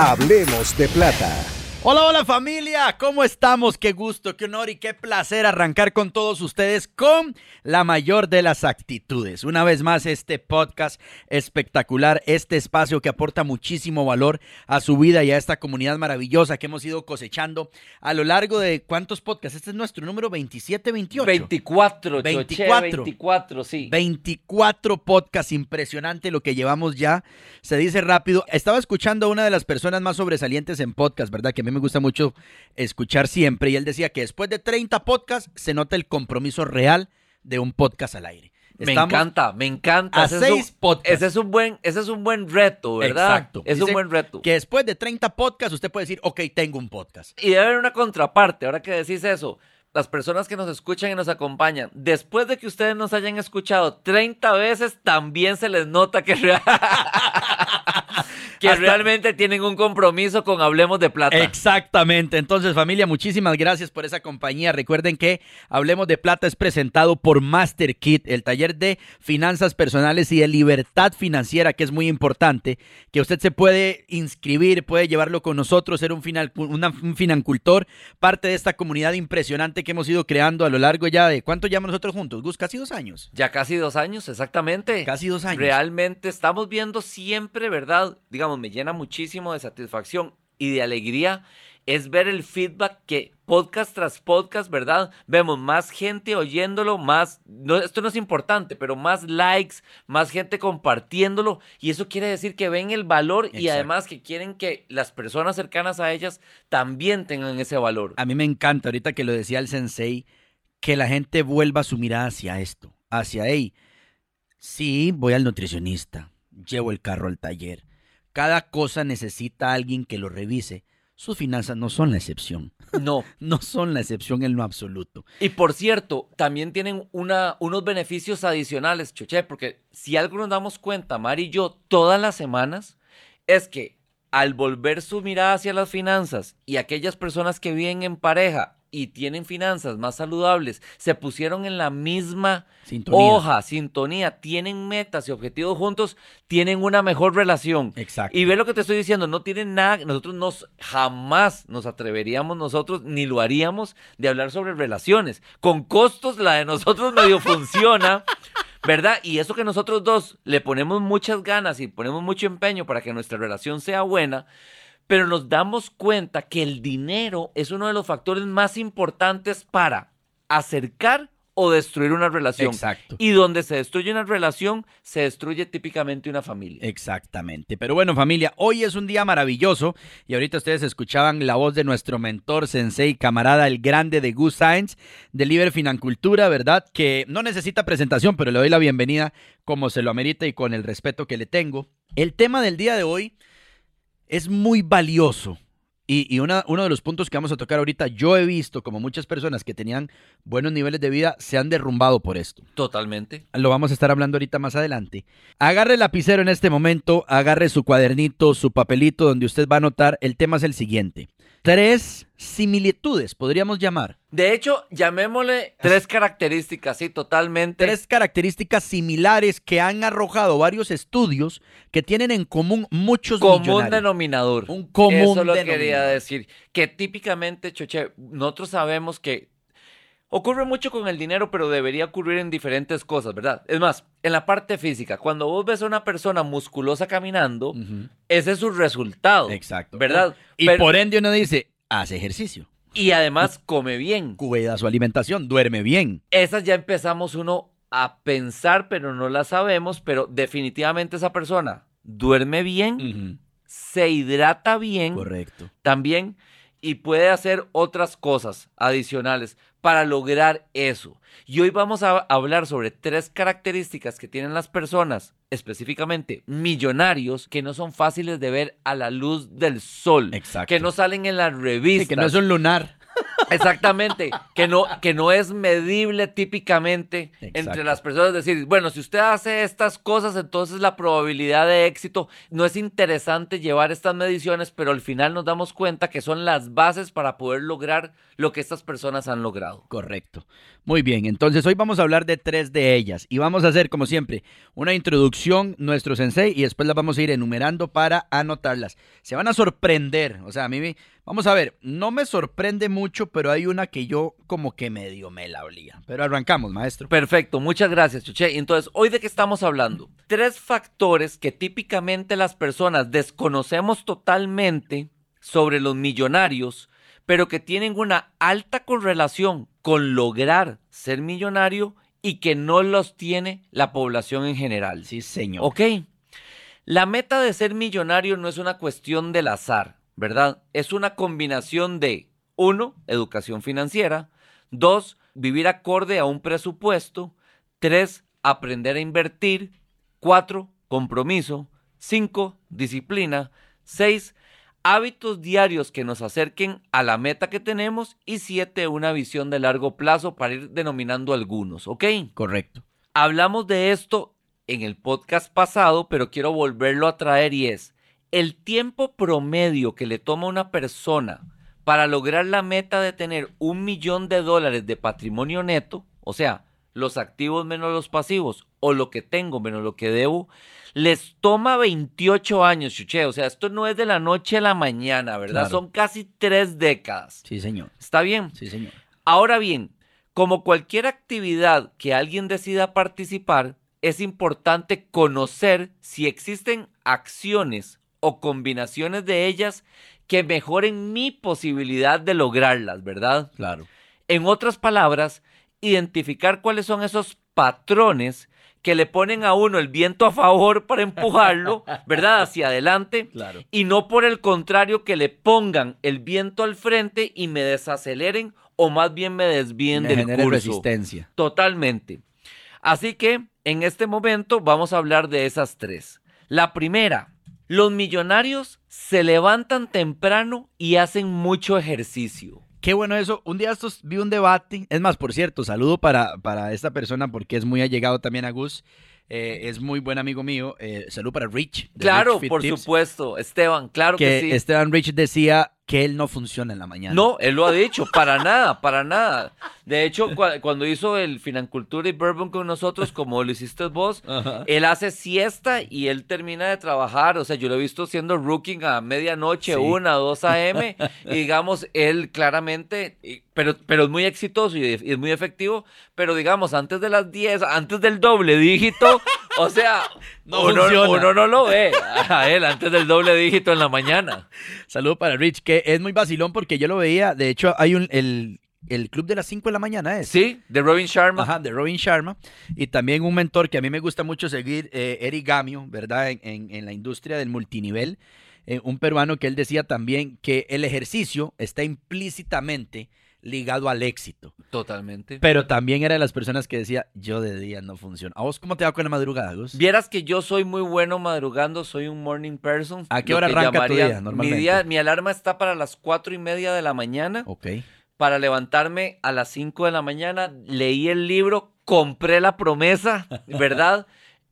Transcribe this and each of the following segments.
Hablemos de plata. Hola, hola familia, ¿cómo estamos? Qué gusto, qué honor y qué placer arrancar con todos ustedes con la mayor de las actitudes. Una vez más, este podcast espectacular, este espacio que aporta muchísimo valor a su vida y a esta comunidad maravillosa que hemos ido cosechando a lo largo de cuántos podcasts. Este es nuestro número 27, 28. 24, 24. 24, sí. 24 podcasts, impresionante lo que llevamos ya. Se dice rápido. Estaba escuchando a una de las personas más sobresalientes en podcast, ¿verdad? Que a mí me gusta mucho escuchar siempre. Y él decía que después de 30 podcasts se nota el compromiso real de un podcast al aire. Me encanta, me encanta. a Ese es un- seis podcasts. Ese es un buen, ese es un buen reto, ¿verdad? Exacto. Es Dice un buen reto. Que después de 30 podcasts usted puede decir, ok, tengo un podcast. Y debe haber una contraparte, ahora que decís eso. Las personas que nos escuchan y nos acompañan, después de que ustedes nos hayan escuchado 30 veces, también se les nota que, que Hasta- realmente tienen un compromiso con Hablemos de Plata. Exactamente. Entonces, familia, muchísimas gracias por esa compañía. Recuerden que Hablemos de Plata es presentado por MasterKit, el taller de finanzas personales y de libertad financiera, que es muy importante, que usted se puede inscribir, puede llevarlo con nosotros, ser un, final, una- un financultor, parte de esta comunidad impresionante que hemos ido creando a lo largo ya de, ¿cuánto llevamos nosotros juntos? Gus, casi dos años. Ya casi dos años, exactamente. Casi dos años. Realmente estamos viendo siempre, ¿verdad? Digamos, me llena muchísimo de satisfacción y de alegría es ver el feedback que podcast tras podcast, ¿verdad? Vemos más gente oyéndolo, más, no, esto no es importante, pero más likes, más gente compartiéndolo y eso quiere decir que ven el valor y además que quieren que las personas cercanas a ellas también tengan ese valor. A mí me encanta, ahorita que lo decía el sensei, que la gente vuelva su mirada hacia esto, hacia, hey, sí, voy al nutricionista, llevo el carro al taller. Cada cosa necesita a alguien que lo revise. Sus finanzas no son la excepción, No. no son la excepción en lo absoluto. Y por cierto, también tienen una, unos beneficios adicionales, Choche, porque si algo nos damos cuenta, Mari y yo, todas las semanas, es que al volver su mirada hacia las finanzas y aquellas personas que viven en pareja y tienen finanzas más saludables, se pusieron en la misma Sintonía. hoja, sintonía, tienen metas y objetivos juntos, tienen una mejor relación. Exacto. Y ve lo que te estoy diciendo, no tienen nada, nosotros nos jamás nos atreveríamos nosotros ni lo haríamos de hablar sobre relaciones. Con costos la de nosotros medio funciona, ¿verdad? Y eso que nosotros dos le ponemos muchas ganas y ponemos mucho empeño para que nuestra relación sea buena, pero nos damos cuenta que el dinero es uno de los factores más importantes para acercar o destruir una relación. Exacto. Y donde se destruye una relación, se destruye típicamente una familia. Exactamente. Pero bueno, familia, hoy es un día maravilloso y ahorita ustedes escuchaban la voz de nuestro mentor, sensei, camarada, el grande de Gus Science, de Liber Financultura, ¿verdad? Que no necesita presentación, pero le doy la bienvenida como se lo amerita y con el respeto que le tengo. El tema del día de hoy es muy valioso. Y, y una- uno de los puntos que vamos a tocar ahorita, yo he visto como muchas personas que tenían buenos niveles de vida se han derrumbado por esto. Totalmente. Lo vamos a estar hablando ahorita más adelante. Agarre el lapicero en este momento, agarre su cuadernito, su papelito, donde usted va a anotar. El tema es el siguiente. Tres similitudes, podríamos llamar. De hecho, llamémosle tres características, sí, totalmente. Tres características similares que han arrojado varios estudios que tienen en común muchos común denominador. Un común Eso lo quería denominador. decir. Que típicamente, Choche, nosotros sabemos que Ocurre mucho con el dinero, pero debería ocurrir en diferentes cosas, ¿verdad? Es más, en la parte física, cuando vos ves a una persona musculosa caminando, ese es su resultado. Exacto. ¿Verdad? Y Pero- por ende uno dice, hace ejercicio, y además come bien. cuida su alimentación, duerme bien. Esas ya empezamos uno a pensar, pero no las sabemos, pero definitivamente esa persona duerme bien, se hidrata bien Correcto. también y puede hacer otras cosas adicionales para lograr eso. Y hoy vamos a hablar sobre tres características que tienen las personas, específicamente millonarios, que no son fáciles de ver a la luz del sol, Exacto. que no salen en las Sí, revistas. que no es un lunar. Exactamente, que no, que no es medible típicamente entre las personas. Decir, bueno, si usted hace estas cosas, entonces la probabilidad de éxito no es interesante llevar estas mediciones, pero al final nos damos cuenta que son las bases para poder lograr lo que estas personas han logrado. Correcto. Muy bien, entonces hoy vamos a hablar de tres de ellas y vamos a hacer, como siempre, una introducción, nuestro sensei, y después las vamos a ir enumerando para anotarlas. Se van a sorprender, o sea, a mí, me- vamos a ver, no me sorprende mucho, pero hay una que yo como que medio me la olía. Pero arrancamos, maestro. Perfecto, muchas gracias, Chuche. Entonces, ¿hoy de qué estamos hablando? Tres factores que típicamente las personas desconocemos totalmente sobre los millonarios, pero que tienen una alta correlación con lograr ser millonario y que no los tiene la población en general. Sí, señor. Ok. La meta de ser millonario no es una cuestión del azar, ¿verdad? Es una combinación de, uno, educación financiera, dos, vivir acorde a un presupuesto, tres, aprender a invertir, cuatro, compromiso, cinco, disciplina, seis, hábitos diarios que nos acerquen a la meta que tenemos y siete, una visión de largo plazo para ir denominando algunos, ¿ok? Correcto. Hablamos de esto en el podcast pasado, pero quiero volverlo a traer y es el tiempo promedio que le toma a una persona para lograr la meta de tener un millón de dólares de patrimonio neto, o sea, los activos menos los pasivos, o lo que tengo menos lo que debo, les toma 28 años, chuche. O sea, esto no es de la noche a la mañana, ¿verdad? Claro. Son casi tres décadas. Sí, señor. ¿Está bien? Sí, señor. Ahora bien, como cualquier actividad que alguien decida participar, es importante conocer si existen acciones o combinaciones de ellas que mejoren mi posibilidad de lograrlas, ¿verdad? Claro. En otras palabras, identificar cuáles son esos patrones que le ponen a uno el viento a favor para empujarlo, ¿verdad? Hacia adelante Claro. y no por el contrario que le pongan el viento al frente y me desaceleren o más bien me desvíen Me del curso. resistencia. Totalmente. Así que en este momento vamos a hablar de esas tres. La primera, los millonarios se levantan temprano y hacen mucho ejercicio. Qué bueno eso. Un día estos vi un debate. Es más, por cierto, saludo para, para esta persona porque es muy allegado también a Gus. Eh, es muy buen amigo mío. Eh, saludo para Rich. Claro, Rich por Tips, supuesto, Esteban, claro que, Que sí. Esteban Rich decía que él no funciona en la mañana. No, él lo ha dicho, para nada, para nada. De hecho, cua- cuando hizo el Financultura y Bourbon con nosotros, como lo hiciste vos, Ajá. él hace siesta y él termina de trabajar. O sea, yo lo he visto siendo rookie a medianoche, Sí. una, dos a.m. y digamos, él claramente, pero, pero es muy exitoso y, y es muy efectivo. Pero digamos, antes de las 10, antes del doble dígito, o sea, No uno, uno no lo ve a él antes del doble dígito en la mañana. Saludo para Rich, que es muy vacilón porque yo lo veía. De hecho, hay un el, el club de las 5 de la mañana, ¿es? Sí, de Robin Sharma. Ajá, de Robin Sharma. Y también un mentor que a mí me gusta mucho seguir, eh, Eric Gamio, ¿verdad? En, en- en la industria del multinivel. Eh, un peruano que él decía también que el ejercicio está implícitamente ligado al éxito. Totalmente. Pero también era de las personas que decía, yo de día no funciona. ¿A vos cómo te va con la madrugada, Gus? Vieras que yo soy muy bueno madrugando, soy un morning person. ¿A qué hora arranca tu día, normalmente? Mi, día- mi alarma está para las cuatro y media de la mañana. Ok. Para levantarme a las 5 de la mañana, leí el libro, compré la promesa, ¿verdad?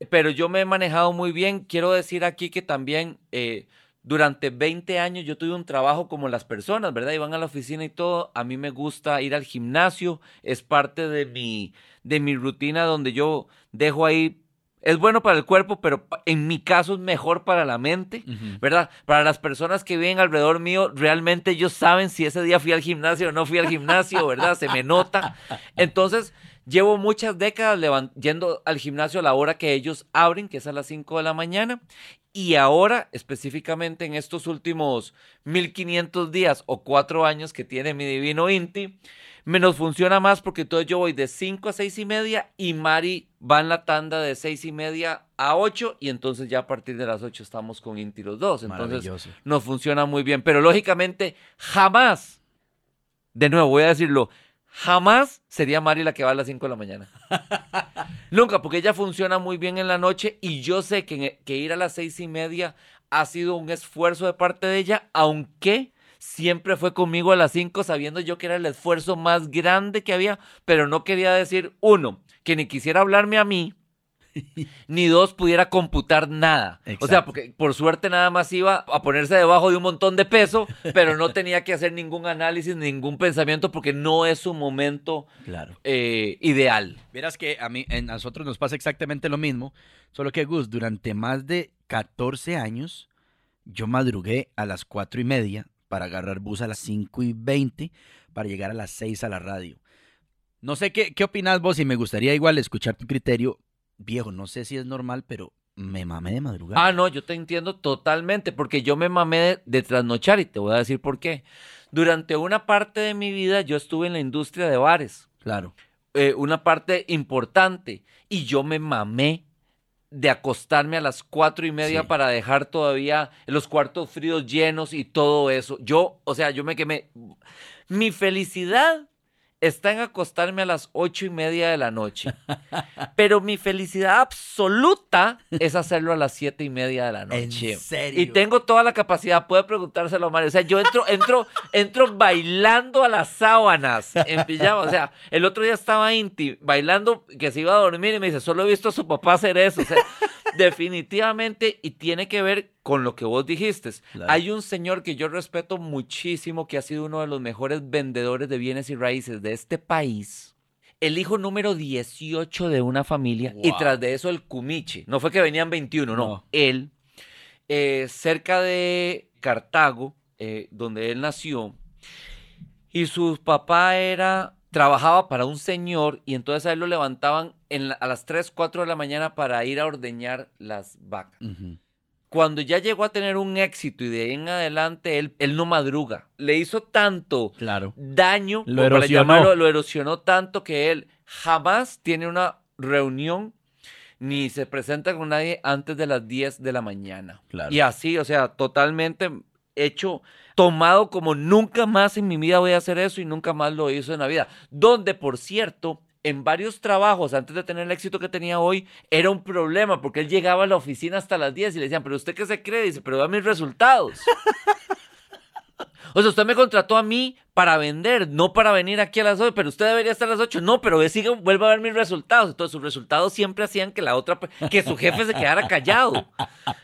Pero yo me he manejado muy bien. Quiero decir aquí que también eh, durante 20 años yo tuve un trabajo como las personas, ¿verdad? Iban a la oficina y todo. A mí me gusta ir al gimnasio, es parte de mi, de mi rutina donde yo dejo ahí Es bueno para el cuerpo, pero en mi caso es mejor para la mente. ¿verdad? Para las personas que viven alrededor mío, realmente ellos saben si ese día fui al gimnasio o no fui al gimnasio, ¿verdad? Se me nota. Entonces, llevo muchas décadas yendo al gimnasio a la hora que ellos abren, que es a las 5 de la mañana. Y ahora, específicamente en estos últimos 1500 días o cuatro años que tiene mi divino Inti, me nos funciona más porque entonces yo voy de 5 a 6 y media y Mari va en la tanda de 6 y media a 8 y entonces ya a partir de las 8 estamos con Inti los dos. Entonces nos funciona muy bien. Pero lógicamente, jamás, de nuevo voy a decirlo, jamás sería Mari la que va a las 5 de la mañana. Nunca, porque ella funciona muy bien en la noche y yo sé que, que ir a las 6 y media ha sido un esfuerzo de parte de ella, aunque siempre fue conmigo a las 5 sabiendo yo que era el esfuerzo más grande que había, pero no quería decir, uno, que ni quisiera hablarme a mí, ni dos, pudiera computar nada. O sea, porque por suerte nada más iba a ponerse debajo de un montón de peso, pero no tenía que hacer ningún análisis, ningún pensamiento, porque no es su momento Claro. eh, ideal. Verás que a mí, en nosotros nos pasa exactamente lo mismo, solo que Gus, durante más de 14 años, yo madrugué a las 4 y media para agarrar bus a las 5 y 20 para llegar a las 6 a la radio. No sé qué, qué opinas vos y me gustaría igual escuchar tu criterio. Viejo, no sé si es normal, pero me mamé de madrugar. Ah, no, yo te entiendo totalmente, porque yo me mamé de, de trasnochar y te voy a decir por qué. Durante una parte de mi vida yo estuve en la industria de bares, Claro. eh, una parte importante, y yo me mamé de acostarme a las cuatro y media Sí. para dejar todavía los cuartos fríos llenos y todo eso. Yo, o sea, yo me quemé. Mi felicidad está en acostarme a las ocho y media de la noche. Pero mi felicidad absoluta es hacerlo a las siete y media de la noche. ¿En serio? Y tengo toda la capacidad, puede preguntárselo a Mario. O sea, yo entro, entro, entro bailando a las sábanas en pijama. O sea, el otro día estaba Inti bailando que se iba a dormir y me dice, solo he visto a su papá hacer eso. O sea, definitivamente, y tiene que ver con lo que vos dijiste. Claro. Hay un señor que yo respeto muchísimo, que ha sido uno de los mejores vendedores de bienes y raíces de este país. El hijo número 18 de una familia y tras de eso el cumiche. No fue que venían 21, no. No. Él, eh, cerca de Cartago, eh, donde él nació, y su papá era, trabajaba para un señor y entonces a él lo levantaban en la- a las 3, 4 de la mañana para ir a ordeñar las vacas. Cuando ya llegó a tener un éxito y de ahí en adelante él, él no madruga. Le hizo tanto Claro. daño, Lo para erosionó. llamarlo, lo erosionó tanto que él jamás tiene una reunión ni se presenta con nadie antes de las 10 de la mañana. Claro. Y así, o sea, totalmente hecho, tomado como nunca más en mi vida voy a hacer eso y nunca más lo hizo en la vida. Donde, por cierto, en varios trabajos, antes de tener el éxito que tenía hoy, era un problema porque él llegaba a la oficina hasta las 10 y le decían, pero usted qué se cree, dice, pero da mis resultados. O sea, usted me contrató a mí para vender, no para venir aquí a las 8, pero usted debería estar a las 8. No, pero ve, siga, vuelva a ver mis resultados. Entonces, sus resultados siempre hacían que la otra, que su jefe se quedara callado.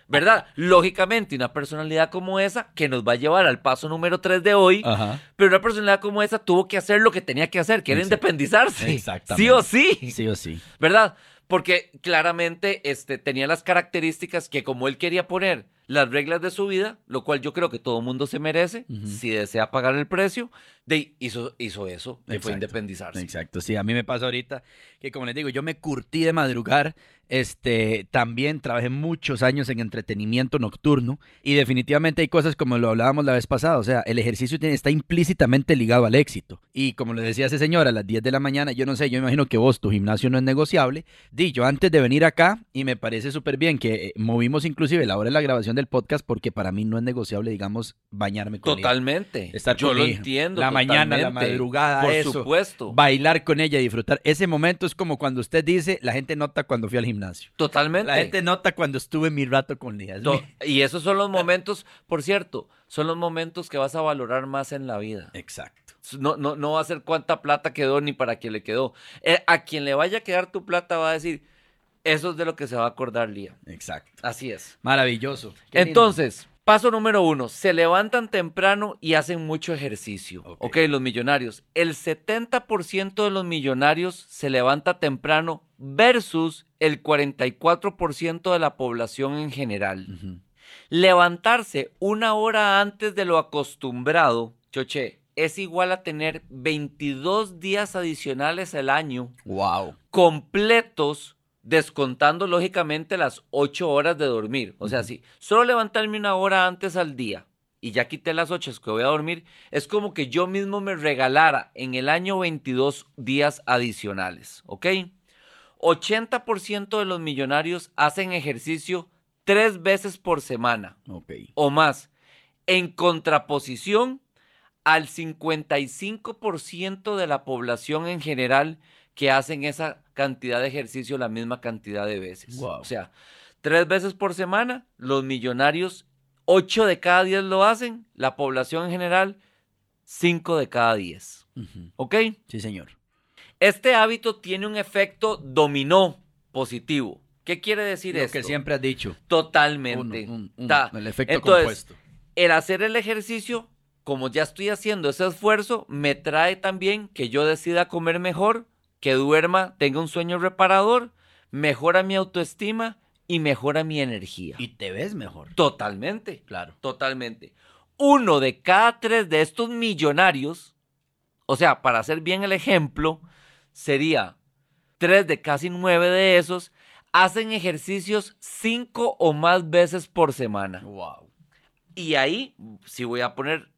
¿Verdad? Lógicamente, una personalidad como esa, que nos va a llevar al paso número 3 de hoy, Ajá. pero una personalidad como esa tuvo que hacer lo que tenía que hacer, que era Exacto. independizarse. Exactamente. Sí o sí. Sí o sí. ¿verdad? Porque claramente este, tenía las características que como él quería poner las reglas de su vida, lo cual yo creo que todo mundo se merece, si desea pagar el precio, de, hizo, hizo eso, que fue independizarse. Exacto, sí, a mí me pasa ahorita que como les digo, yo me curtí de madrugar, este, también trabajé muchos años en entretenimiento nocturno y definitivamente hay cosas como lo hablábamos la vez pasada, o sea, el ejercicio tiene- está implícitamente ligado al éxito. Y como le decía ese señor a las 10 de la mañana, yo no sé, yo imagino que vos, tu gimnasio no es negociable, di yo antes de venir acá y me parece súper bien que eh, movimos inclusive la hora de la grabación del podcast porque para mí no es negociable, digamos, bañarme con ella. Totalmente. Estar yo con lo entiendo. La mañana, la madrugada, Por eso. supuesto. bailar con ella, disfrutar. Ese momento es como cuando usted dice, la gente nota cuando fui al gimnasio. Totalmente. La gente nota cuando estuve mi rato con ella. To- Y esos son los momentos, por cierto, son los momentos que vas a valorar más en la vida. Exacto. No, no, no va a ser cuánta plata quedó ni para quién le quedó. Eh, a quien le vaya a quedar tu plata va a decir, eso es de lo que se va a acordar Lía. Exacto. Así es. Maravilloso. Qué lindo. Entonces, paso número uno, se levantan temprano y hacen mucho ejercicio. Ok. ok, los millonarios. El 70% de los millonarios se levanta temprano versus el 44% de la población en general. Levantarse una hora antes de lo acostumbrado, choche, es igual a tener 22 días adicionales al año Wow. completos, descontando lógicamente las 8 horas de dormir. O sea, si solo levantarme una hora antes al día y ya quité las 8 que voy a dormir, es como que yo mismo me regalara en el año 22 días adicionales, ¿ok? 80% de los millonarios hacen ejercicio tres veces por semana o más, en contraposición al 55% de la población en general que hacen esa cantidad de ejercicio la misma cantidad de veces. Wow. O sea, tres veces por semana, los millonarios, ocho de cada diez lo hacen, la población en general, cinco de cada diez. ¿Ok? Sí, señor. Este hábito tiene un efecto dominó positivo. ¿Qué quiere decir Lo esto? que siempre has dicho. Totalmente. Uno, un- el efecto Entonces, compuesto. el hacer el ejercicio, como ya estoy haciendo ese esfuerzo, me trae también que yo decida comer mejor, que duerma, tenga un sueño reparador, mejora mi autoestima y mejora mi energía. Y te ves mejor. Totalmente, Claro. totalmente. Uno de cada tres de estos millonarios, o sea, para hacer bien el ejemplo, sería tres de casi nueve de esos, hacen ejercicios cinco o más veces por semana. Wow. Y ahí, si voy a poner,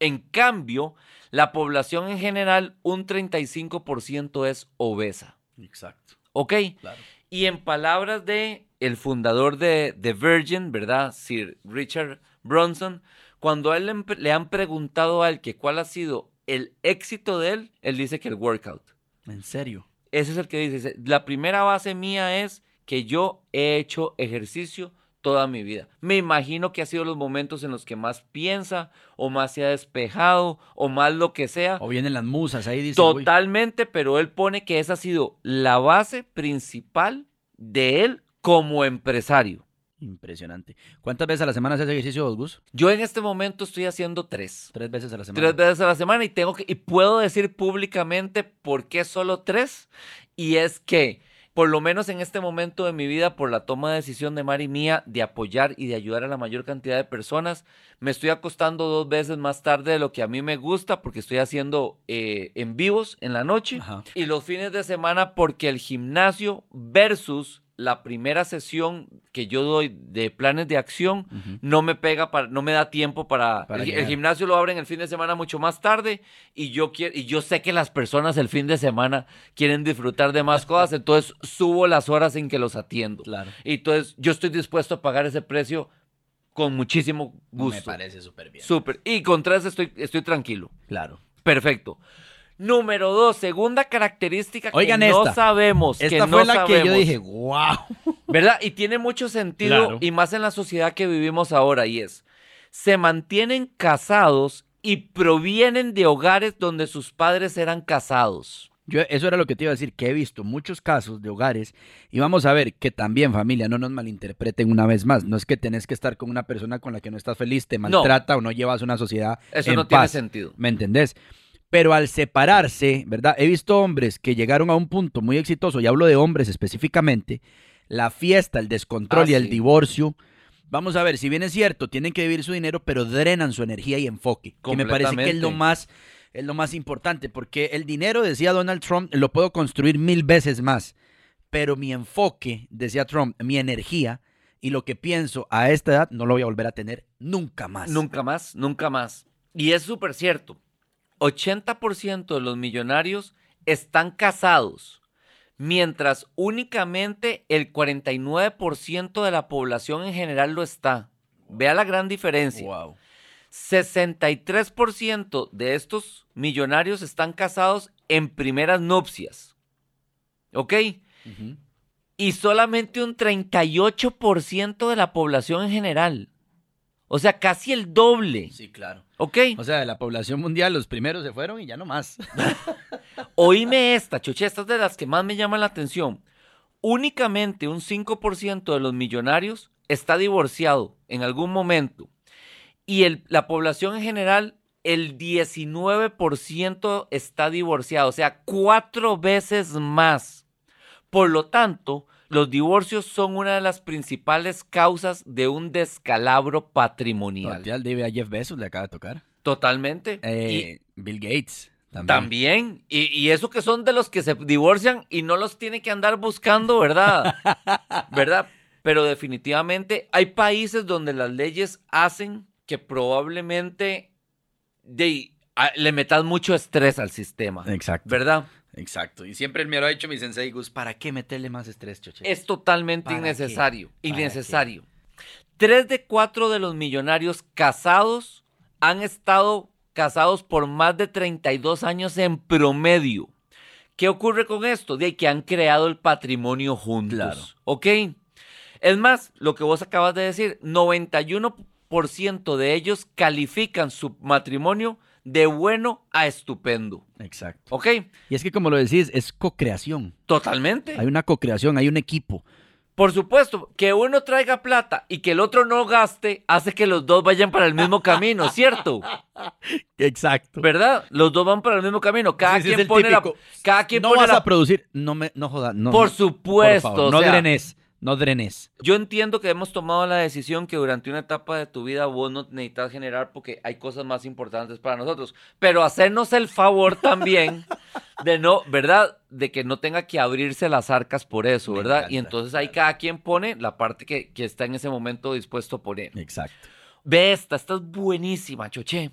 en cambio, la población en general, un 35% es obesa. Exacto. ¿Ok? Claro. Y en palabras de el fundador de, de Virgin, ¿verdad? Sir Richard Bronson, cuando a él le, han- le han preguntado a él que cuál ha sido el éxito de él, él dice que el workout. En serio. Ese es el que dice, la primera base mía es que yo he hecho ejercicio toda mi vida. Me imagino que ha sido los momentos en los que más piensa o más se ha despejado o más lo que sea. O vienen las musas ahí, dice. Totalmente, pero él pone que esa ha sido la base principal de él como empresario. Impresionante. ¿Cuántas veces a la semana haces ejercicio, Gus? Yo en este momento estoy haciendo tres. Tres veces a la semana. Tres veces a la semana y tengo que, y puedo decir públicamente por qué solo tres. Y es que, por lo menos en este momento de mi vida, por la toma de decisión de Mari mía de apoyar y de ayudar a la mayor cantidad de personas, me estoy acostando dos veces más tarde de lo que a mí me gusta porque estoy haciendo eh, en vivos en la noche. Ajá. Y los fines de semana porque el gimnasio versus la primera sesión que yo doy de planes de acción no me pega para, no me da tiempo para, Para el, gimnasio lo abren el fin de semana mucho más tarde y yo quiero y yo sé que las personas el fin de semana quieren disfrutar de más cosas, entonces subo las horas en que los atiendo. Claro. Y entonces yo estoy dispuesto a pagar ese precio con muchísimo gusto. Me parece súper bien. Súper. Y con tres estoy, estoy tranquilo. Claro. Perfecto. Número dos, segunda característica Oigan que no esta. sabemos. que Esta no fue la que yo dije, wow. ¿Verdad? Y tiene mucho sentido Claro. y más en la sociedad que vivimos ahora y es, se mantienen casados y provienen de hogares donde sus padres eran casados. Yo, eso era lo que te iba a decir, que he visto muchos casos de hogares y vamos a ver que también familia, no nos malinterpreten una vez más, no es que tenés que estar con una persona con la que no estás feliz, te maltrata o no llevas una sociedad Eso en no tiene sentido. ¿me entendés? Pero al separarse, ¿verdad? He visto hombres que llegaron a un punto muy exitoso, y hablo de hombres específicamente, la fiesta, el descontrol Ah, y el sí. divorcio. Vamos a ver, si bien es cierto, tienen que vivir su dinero, pero drenan su energía y enfoque. Que me parece que es lo más, es lo más importante, porque el dinero, decía Donald Trump, lo puedo construir mil veces más. Pero mi enfoque, decía Trump, mi energía y lo que pienso a esta edad, no lo voy a volver a tener nunca más. Nunca más, nunca más. Y es súper cierto. 80% de los millonarios están casados, mientras únicamente el 49% de la población en general lo está. Vea la gran diferencia. Wow. 63% de estos millonarios están casados en primeras nupcias. ¿Ok? Y solamente un 38% de la población en general. O sea, casi el doble. Sí, claro. ¿Ok? O sea, de la población mundial, los primeros se fueron y ya no más. Oíme esta, chuche, esta es de las que más me llaman la atención. Únicamente un 5% de los millonarios está divorciado en algún momento. Y el- la población en general, el 19% está divorciado. O sea, cuatro veces más. Por lo tanto, los divorcios son una de las principales causas de un descalabro patrimonial. Total, debe a Jeff Bezos le acaba de tocar. Totalmente. Eh, Bill Gates. También. también. Y, y eso que son de los que se divorcian y no los tiene que andar buscando, ¿verdad? ¿Verdad? Pero definitivamente hay países donde las leyes hacen que probablemente de, a- le metas mucho estrés al sistema. Exacto. ¿Verdad? Exacto. Y siempre me lo ha dicho mi sensei Gus, ¿para qué meterle más estrés, choche? Es totalmente innecesario. ¿Para Innecesario. Tres de cuatro de los millonarios casados han estado casados por más de 32 años en promedio. ¿Qué ocurre con esto? De que han creado el patrimonio juntos. Claro. ¿Ok? Es más, lo que vos acabas de decir, 91% de ellos califican su matrimonio de bueno a estupendo. Exacto. ¿Ok? Y es que como lo decís, es co-creación. Totalmente. Hay una co-creación, hay un equipo. Por supuesto, que uno traiga plata y que el otro no gaste hace que los dos vayan para el mismo camino, ¿cierto? Exacto. ¿Verdad? Los dos van para el mismo camino. Cada Sí, quien pone la, cada quien no pone vas la- a producir, no me, no jodas, no. Por supuesto, favor, o no sea- drenes, no drenes. Yo entiendo que hemos tomado la decisión que durante una etapa de tu vida vos no necesitas generar porque hay cosas más importantes para nosotros. Pero hacernos el favor también de no, ¿verdad? De que no tenga que abrirse las arcas por eso, ¿verdad? y entonces ahí cada quien pone la parte que, que está en ese momento dispuesto a poner. Exacto. Ve esta, esta es buenísima, Choche.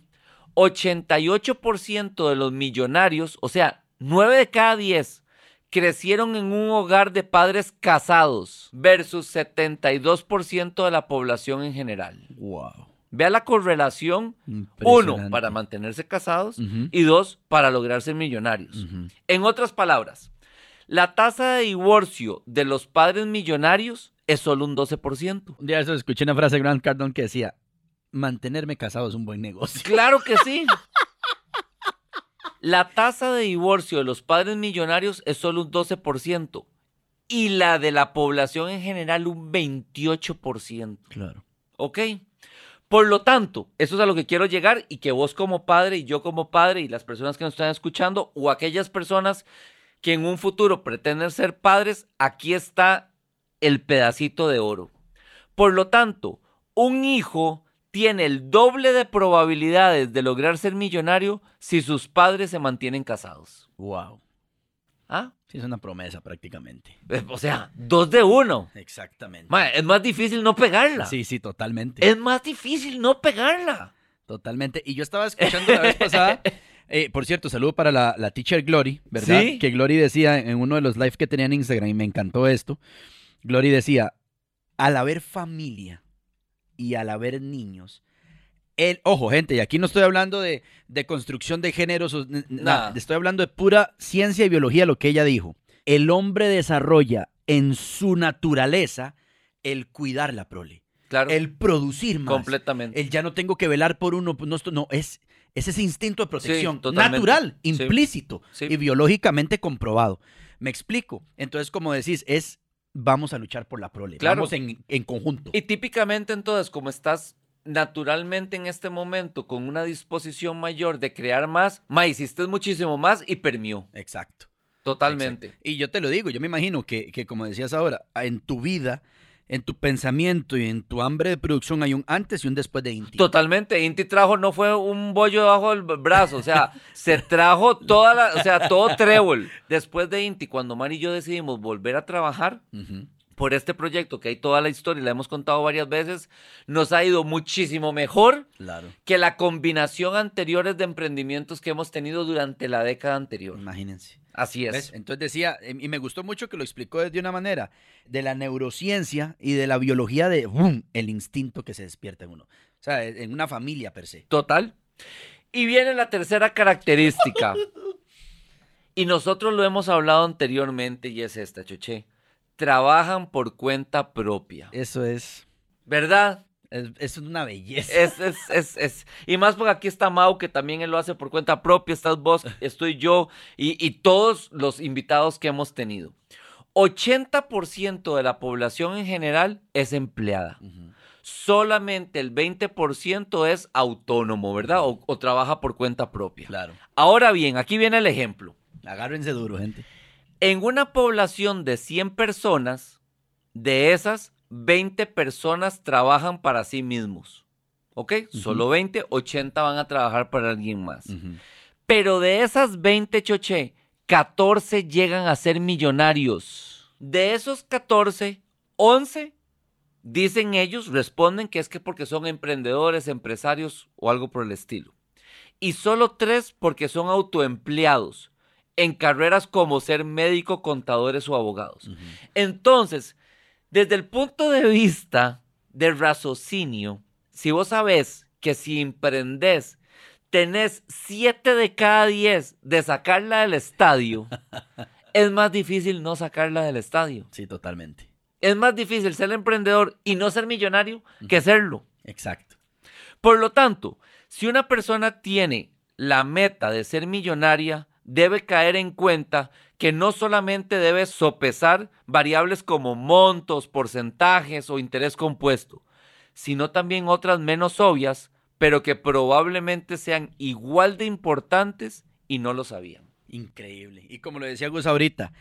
88% de los millonarios, o sea, 9 de cada 10, crecieron en un hogar de padres casados versus 72% de la población en general. Wow. Vea la correlación. Uno, para mantenerse casados y dos, para lograr ser millonarios. En otras palabras, la tasa de divorcio de los padres millonarios es solo un 12%. Un día de eso escuché una frase de Grant Cardone que decía, mantenerme casado es un buen negocio. Claro que sí. La tasa de divorcio de los padres millonarios es solo un 12% y la de la población en general un 28%. Claro. ¿Ok? Por lo tanto, eso es a lo que quiero llegar y que vos como padre y yo como padre y las personas que nos están escuchando o aquellas personas que en un futuro pretenden ser padres, aquí está el pedacito de oro. Por lo tanto, un hijo tiene el doble de probabilidades de lograr ser millonario si sus padres se mantienen casados. Wow. ¿Ah? Sí, es una promesa prácticamente. Eh, O sea, dos de uno. Exactamente. Ma, es más difícil no pegarla. Sí, sí, totalmente. Es más difícil no pegarla. Totalmente. Y yo estaba escuchando la vez pasada, eh, por cierto, saludo para la, la teacher Glory, ¿verdad? Sí. Que Glory decía en uno de los lives que tenía en Instagram, y me encantó esto, Glory decía, al haber familia y al haber niños, el, ojo, gente, y aquí no estoy hablando de, de construcción de géneros, nada, estoy hablando de pura ciencia y biología, lo que ella dijo. El hombre desarrolla en su naturaleza el cuidar la prole, Claro. el producir más. completamente. El ya no tengo que velar por uno, no, no es, es ese instinto de protección natural, Sí. implícito Sí. y biológicamente comprobado. Me explico. Entonces, como decís, es vamos a luchar por la prole, Claro. vamos en, en conjunto. Y típicamente entonces, como estás naturalmente en este momento con una disposición mayor de crear más, ma, hiciste muchísimo más y permió. Exacto. Totalmente. Exacto. Y yo te lo digo, yo me imagino que, que, como decías ahora, en tu vida, en tu pensamiento y en tu hambre de producción hay un antes y un después de Inti. Totalmente. Inti trajo, no fue un bollo debajo del brazo, o sea, se trajo toda la, o sea, todo trébol. Después de Inti, cuando Mari y yo decidimos volver a trabajar, por este proyecto, que hay toda la historia y la hemos contado varias veces, nos ha ido muchísimo mejor Claro. que la combinación anteriores de emprendimientos que hemos tenido durante la década anterior. Imagínense. Así es. ¿Ves? Entonces decía, em, y me gustó mucho que lo explicó de una manera, de la neurociencia y de la biología de ¡bum! el instinto que se despierta en uno. O sea, e, en una familia per se. Total. Y viene la tercera característica. y nosotros lo hemos hablado anteriormente y es esta, Choche. Trabajan por cuenta propia. Eso es, ¿Verdad? Es, es una belleza. Es, es, es, es. Y más porque aquí está Mau, que también él lo hace por cuenta propia. Estás vos, estoy yo y, y todos los invitados que hemos tenido. 80% de la población en general es empleada. Solamente el 20% es autónomo, ¿verdad? O, o trabaja por cuenta propia. Claro. Ahora bien, aquí viene el ejemplo. Agárrense duro, gente. En una población de 100 personas, de esas, 20 personas trabajan para sí mismos. ¿Ok? Solo 20, 80 van a trabajar para alguien más. Pero de esas 20 choché, 14 llegan a ser millonarios. De esos 14, 11 dicen ellos, responden que es que porque son emprendedores, empresarios o algo por el estilo. Y solo 3 porque son autoempleados en carreras como ser médico, contadores o abogados. Entonces, desde el punto de vista del raciocinio, si vos sabés que si emprendés tenés 7 de cada 10 de sacarla del estadio, es más difícil no sacarla del estadio. Sí, totalmente. Es más difícil ser emprendedor y no ser millonario que serlo. Exacto. Por lo tanto, si una persona tiene la meta de ser millonaria, debe caer en cuenta que no solamente debe sopesar variables como montos, porcentajes o interés compuesto, sino también otras menos obvias, pero que probablemente sean igual de importantes y no lo sabían. Increíble. Y como lo decía Gus ahorita,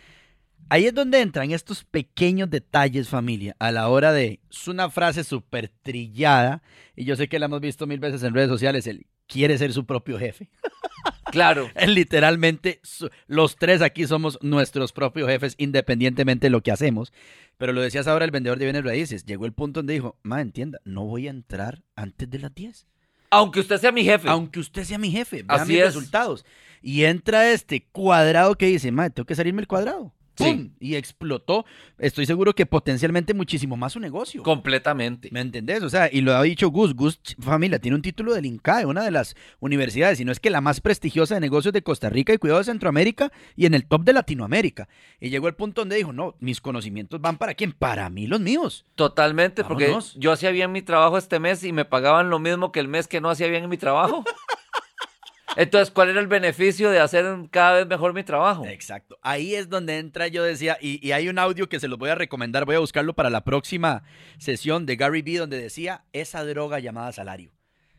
ahí es donde entran estos pequeños detalles, familia, a la hora de... Es una frase súper trillada, y yo sé que la hemos visto mil veces en redes sociales, el quiere ser su propio jefe. Claro, Es literalmente, los tres aquí somos nuestros propios jefes, independientemente de lo que hacemos. Pero lo decías ahora el vendedor de bienes raíces. Llegó el punto donde dijo, ma, entienda, no voy a entrar antes de las 10. aunque usted sea mi jefe. Aunque usted sea mi jefe, vea Así mis es. resultados. Y entra este cuadrado que dice, madre, tengo que salirme el cuadrado. Sí. ¡Pum! Y explotó. Estoy seguro que potencialmente muchísimo más su negocio. Completamente. ¿Me entendés? O sea, y lo ha dicho Gus. Gus, familia, tiene un título del INCAE, una de las universidades, y no es que la más prestigiosa de negocios de Costa Rica y cuidado de Centroamérica y en el top de Latinoamérica. Y llegó el punto donde dijo, no, mis conocimientos van para quién? Para mí, los míos. Totalmente, porque yo hacía bien mi trabajo este mes y me pagaban lo mismo que el mes que no hacía bien mi trabajo. Entonces, ¿cuál era el beneficio de hacer cada vez mejor mi trabajo? Exacto. Ahí es donde entra, yo decía, y, hay un audio que se los voy a recomendar, voy a buscarlo para la próxima sesión de Gary Vee, donde decía esa droga llamada salario.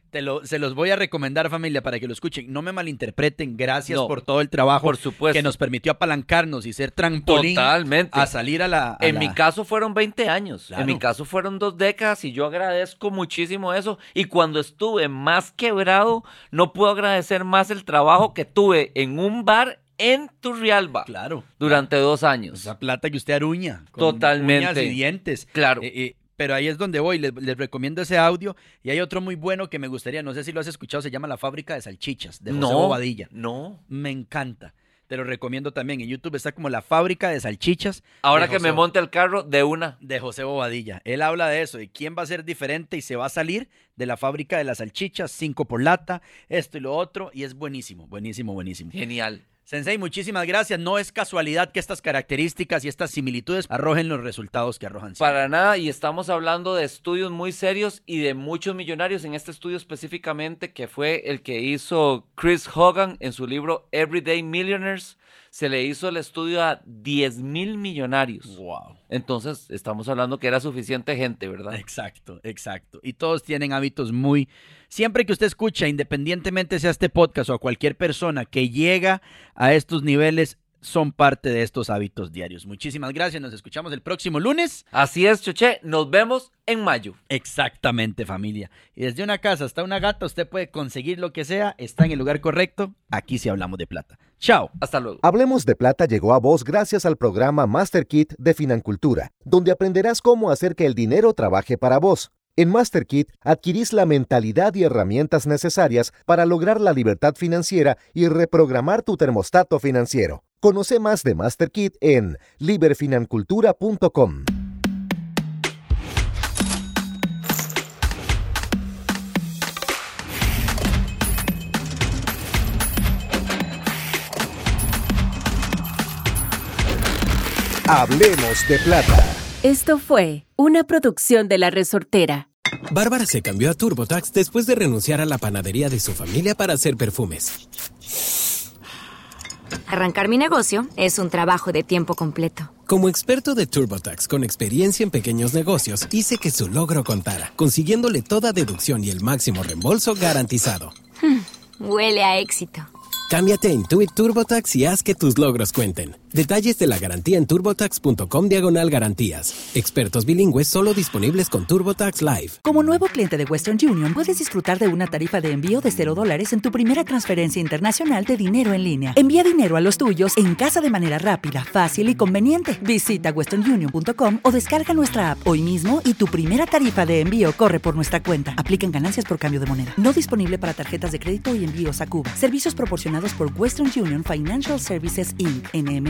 Te lo, se los voy a recomendar, familia, para que lo escuchen. No me malinterpreten. Gracias No, por todo el trabajo Por supuesto. que nos permitió apalancarnos y ser trampolín Totalmente. a salir a la. a En la- mi caso fueron 20 años. Claro. En mi caso fueron dos décadas y yo agradezco muchísimo eso. Y cuando estuve más quebrado, no puedo agradecer más el trabajo que tuve en un bar en Turrialba Claro. durante dos años. Esa plata que usted aruña. con Totalmente. uñas y dientes. Claro. Eh, eh, pero ahí es donde voy, les, les recomiendo ese audio. Y hay otro muy bueno que me gustaría, no sé si lo has escuchado, se llama La Fábrica de Salchichas, de José no, Bobadilla. no. Me encanta. Te lo recomiendo también. En YouTube está como La Fábrica de Salchichas Ahora de que me monte el carro, de una. de José Bobadilla. Él habla de eso, de quién va a ser diferente y se va a salir de la fábrica de las salchichas, cinco por lata, esto y lo otro, y es buenísimo, buenísimo, buenísimo. Genial. Sensei, muchísimas gracias. No es casualidad que estas características y estas similitudes arrojen los resultados que arrojan. Para nada, y estamos hablando de estudios muy serios y de muchos millonarios en este estudio específicamente que fue el que hizo Chris Hogan en su libro Everyday Millionaires. Se le hizo el estudio a 10 mil millonarios. Wow. Entonces, estamos hablando que era suficiente gente, ¿verdad? Exacto, exacto. Y todos tienen hábitos muy... Siempre que usted escucha, independientemente sea este podcast o a cualquier persona que llega a estos niveles, son parte de estos hábitos diarios. Muchísimas gracias. Nos escuchamos el próximo lunes. Así es, Choche. Nos vemos en mayo. Exactamente, familia. Y desde una casa hasta una gata, usted puede conseguir lo que sea. Está en el lugar correcto. Aquí sí hablamos de plata. Chao. Hasta luego. Hablemos de Plata llegó a vos gracias al programa Master Kit de Financultura, donde aprenderás cómo hacer que el dinero trabaje para vos. En Master Kit adquirís la mentalidad y herramientas necesarias para lograr la libertad financiera y reprogramar tu termostato financiero. Conoce más de Master Kit en liberfinancultura.com. Hablemos de plata. Esto fue una producción de La Resortera. Bárbara se cambió a TurboTax después de renunciar a la panadería de su familia para hacer perfumes. Arrancar mi negocio es un trabajo de tiempo completo. Como experto de TurboTax con experiencia en pequeños negocios, hice que su logro contara, consiguiéndole toda deducción y el máximo reembolso garantizado. Huele a éxito. Cámbiate a Intuit TurboTax y haz que tus logros cuenten. Detalles de la garantía en turbotax.com diagonal garantías. Expertos bilingües solo disponibles con TurboTax Live. Como nuevo cliente de Western Union, puedes disfrutar de una tarifa de envío de 0 dólares en tu primera transferencia internacional de dinero en línea. Envía dinero a los tuyos en casa de manera rápida, fácil y conveniente. Visita westernunion.com o descarga nuestra app hoy mismo y tu primera tarifa de envío corre por nuestra cuenta. Aplican ganancias por cambio de moneda. No disponible para tarjetas de crédito y envíos a Cuba. Servicios proporcionados por Western Union Financial Services Inc.